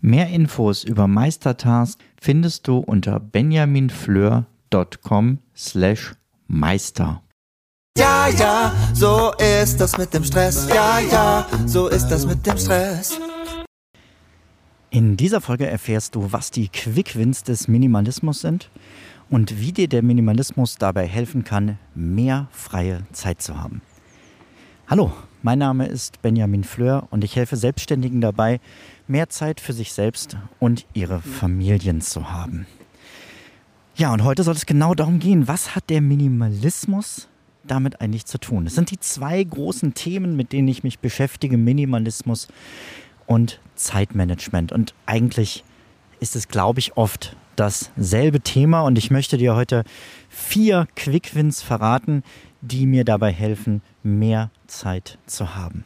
Mehr Infos über Meistertask findest du unter benjaminfleur.com slash meister. Ja, ja, so ist das mit dem Stress. Ja, ja, so ist das mit dem Stress. In dieser Folge erfährst du, was die Quickwins des Minimalismus sind und wie dir der Minimalismus dabei helfen kann, mehr freie Zeit zu haben. Hallo, mein Name ist Benjamin Fleur und ich helfe Selbstständigen dabei, mehr Zeit für sich selbst und ihre Familien zu haben. Ja, und heute soll es genau darum gehen, was hat der Minimalismus damit eigentlich zu tun? Es sind die zwei großen Themen, mit denen ich mich beschäftige, Minimalismus und Zeitmanagement. Und eigentlich ist es, glaube ich, oft dasselbe Thema und ich möchte dir heute vier Quickwins verraten, die mir dabei helfen, mehr Zeit zu haben.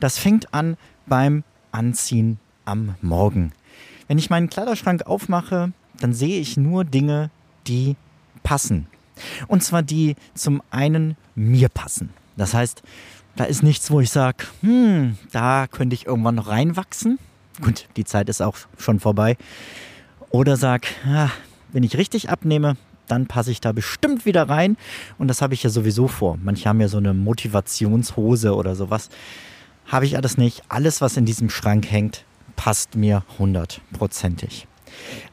Das fängt an beim Anziehen am Morgen. Wenn ich meinen Kleiderschrank aufmache, dann sehe ich nur Dinge, die passen. Und zwar die zum einen mir passen. Das heißt, da ist nichts, wo ich sage, hm, da könnte ich irgendwann noch reinwachsen. Gut, die Zeit ist auch schon vorbei. Oder sag, ja, wenn ich richtig abnehme, dann passe ich da bestimmt wieder rein. Und das habe ich ja sowieso vor. Manche haben ja so eine Motivationshose oder sowas. Habe ich alles nicht. Alles, was in diesem Schrank hängt, passt mir hundertprozentig.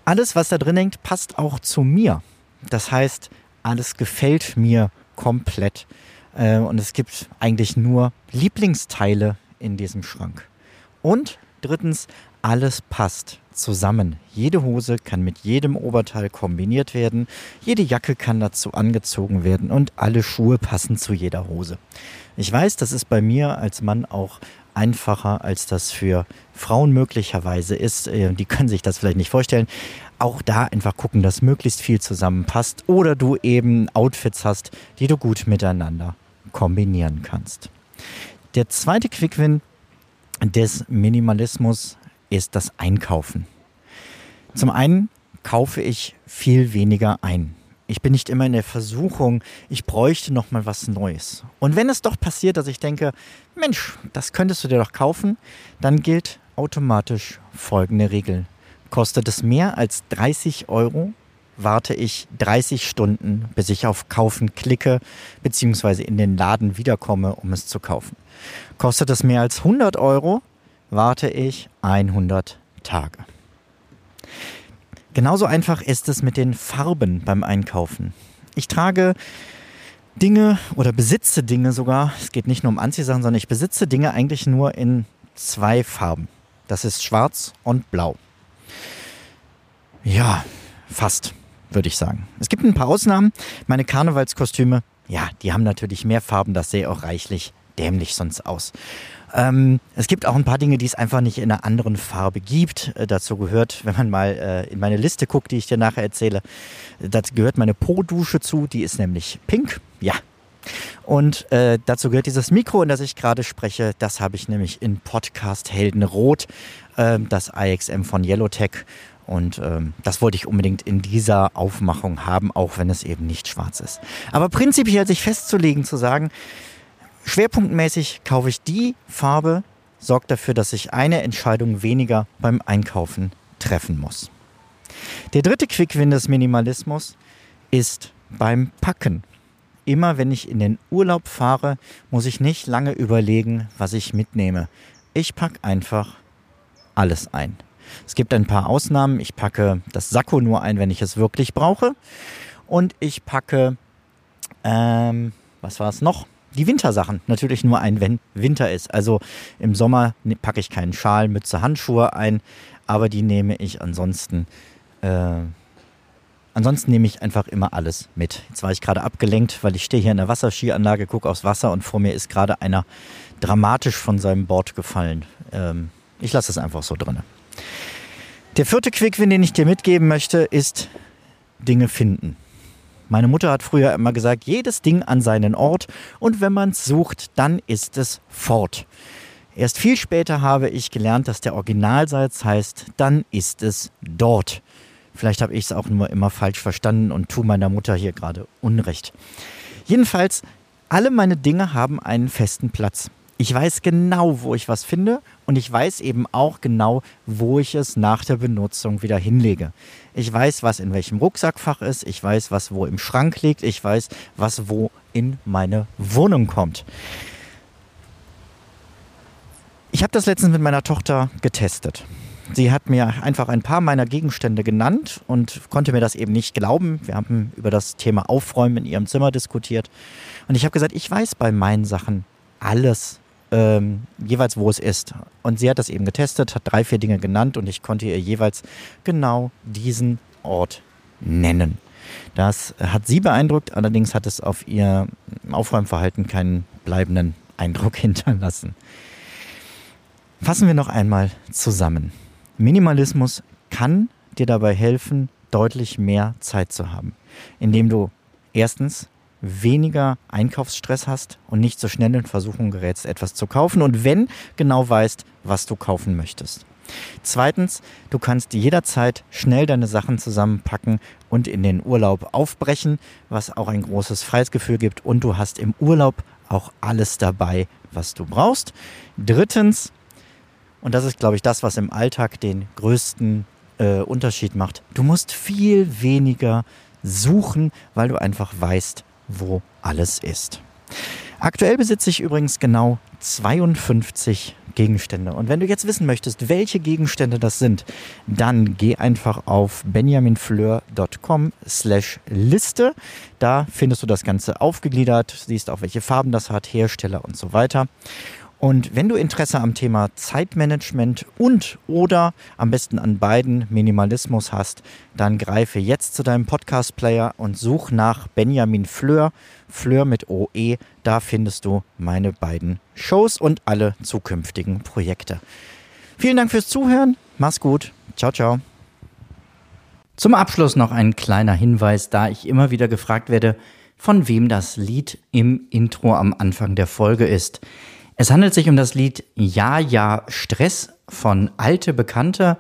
Alles, was da drin hängt, passt auch zu mir. Das heißt, alles gefällt mir komplett. Äh, und es gibt eigentlich nur Lieblingsteile in diesem Schrank. Und drittens, alles passt zusammen. Jede Hose kann mit jedem Oberteil kombiniert werden, jede Jacke kann dazu angezogen werden und alle Schuhe passen zu jeder Hose. Ich weiß, das ist bei mir als Mann auch einfacher, als das für Frauen möglicherweise ist. Äh, die können sich das vielleicht nicht vorstellen. Auch da einfach gucken, dass möglichst viel zusammenpasst oder du eben Outfits hast, die du gut miteinander kombinieren kannst. Der zweite Quickwin des Minimalismus ist das Einkaufen. Zum einen kaufe ich viel weniger ein. Ich bin nicht immer in der Versuchung, ich bräuchte noch mal was Neues. Und wenn es doch passiert, dass ich denke, Mensch, das könntest du dir doch kaufen, dann gilt automatisch folgende Regel. Kostet es mehr als 30 Euro, warte ich 30 Stunden, bis ich auf Kaufen klicke, beziehungsweise in den Laden wiederkomme, um es zu kaufen. Kostet es mehr als 100 Euro, warte ich 100 Tage. Genauso einfach ist es mit den Farben beim Einkaufen. Ich trage Dinge oder besitze Dinge sogar, es geht nicht nur um Anziehsachen, sondern ich besitze Dinge eigentlich nur in zwei Farben. Das ist schwarz und blau. Ja, fast, würde ich sagen. Es gibt ein paar Ausnahmen. Meine Karnevalskostüme, ja, die haben natürlich mehr Farben, das sehe auch reichlich dämlich sonst aus. Ähm, es gibt auch ein paar Dinge, die es einfach nicht in einer anderen Farbe gibt. Äh, dazu gehört, wenn man mal äh, in meine Liste guckt, die ich dir nachher erzähle, dazu gehört meine Po-Dusche zu, die ist nämlich pink. Ja. Und äh, dazu gehört dieses Mikro, in das ich gerade spreche. Das habe ich nämlich in Podcast Heldenrot, äh, das IXM von Yellowtech. Und ähm, das wollte ich unbedingt in dieser Aufmachung haben, auch wenn es eben nicht schwarz ist. Aber prinzipiell sich festzulegen, zu sagen, Schwerpunktmäßig kaufe ich die Farbe, sorgt dafür, dass ich eine Entscheidung weniger beim Einkaufen treffen muss. Der dritte Quickwin des Minimalismus ist beim Packen. Immer wenn ich in den Urlaub fahre, muss ich nicht lange überlegen, was ich mitnehme. Ich packe einfach alles ein. Es gibt ein paar Ausnahmen. Ich packe das Sakko nur ein, wenn ich es wirklich brauche. Und ich packe, ähm, was war es noch? Die Wintersachen natürlich nur ein, wenn Winter ist. Also im Sommer ne, packe ich keinen Schal, Mütze, Handschuhe ein, aber die nehme ich ansonsten. Äh, ansonsten nehme ich einfach immer alles mit. Jetzt war ich gerade abgelenkt, weil ich stehe hier in der Wasserskianlage, gucke aufs Wasser und vor mir ist gerade einer dramatisch von seinem Board gefallen. Ähm, ich lasse es einfach so drin. Der vierte Quickwin, den ich dir mitgeben möchte, ist Dinge finden. Meine Mutter hat früher immer gesagt, jedes Ding an seinen Ort und wenn man es sucht, dann ist es fort. Erst viel später habe ich gelernt, dass der Originalsatz heißt, dann ist es dort. Vielleicht habe ich es auch nur immer falsch verstanden und tue meiner Mutter hier gerade Unrecht. Jedenfalls, alle meine Dinge haben einen festen Platz. Ich weiß genau, wo ich was finde und ich weiß eben auch genau, wo ich es nach der Benutzung wieder hinlege. Ich weiß, was in welchem Rucksackfach ist, ich weiß, was wo im Schrank liegt, ich weiß, was wo in meine Wohnung kommt. Ich habe das letztens mit meiner Tochter getestet. Sie hat mir einfach ein paar meiner Gegenstände genannt und konnte mir das eben nicht glauben. Wir haben über das Thema Aufräumen in ihrem Zimmer diskutiert. Und ich habe gesagt, ich weiß bei meinen Sachen alles, ähm, jeweils wo es ist. Und sie hat das eben getestet, hat drei, vier Dinge genannt und ich konnte ihr jeweils genau diesen Ort nennen. Das hat sie beeindruckt, allerdings hat es auf ihr Aufräumverhalten keinen bleibenden Eindruck hinterlassen. Fassen wir noch einmal zusammen. Minimalismus kann dir dabei helfen, deutlich mehr Zeit zu haben, indem du erstens weniger Einkaufsstress hast und nicht so schnell in Versuchung gerätst, etwas zu kaufen und wenn genau weißt, was du kaufen möchtest. Zweitens, du kannst jederzeit schnell deine Sachen zusammenpacken und in den Urlaub aufbrechen, was auch ein großes Freiheitsgefühl gibt und du hast im Urlaub auch alles dabei, was du brauchst. Drittens, und das ist, glaube ich, das, was im Alltag den größten äh, Unterschied macht, du musst viel weniger suchen, weil du einfach weißt, wo alles ist. Aktuell besitze ich übrigens genau 52 Gegenstände. Und wenn du jetzt wissen möchtest, welche Gegenstände das sind, dann geh einfach auf benjaminfleur.com slash Liste. Da findest du das Ganze aufgegliedert, siehst auch, welche Farben das hat, Hersteller und so weiter. Und wenn du Interesse am Thema Zeitmanagement und oder am besten an beiden Minimalismus hast, dann greife jetzt zu deinem Podcast-Player und such nach Benjamin Fleur, Fleur mit OE. Da findest du meine beiden Shows und alle zukünftigen Projekte. Vielen Dank fürs Zuhören. Mach's gut. Ciao, ciao. Zum Abschluss noch ein kleiner Hinweis, da ich immer wieder gefragt werde, von wem das Lied im Intro am Anfang der Folge ist. Es handelt sich um das Lied Ja, ja, Stress von Alte Bekannte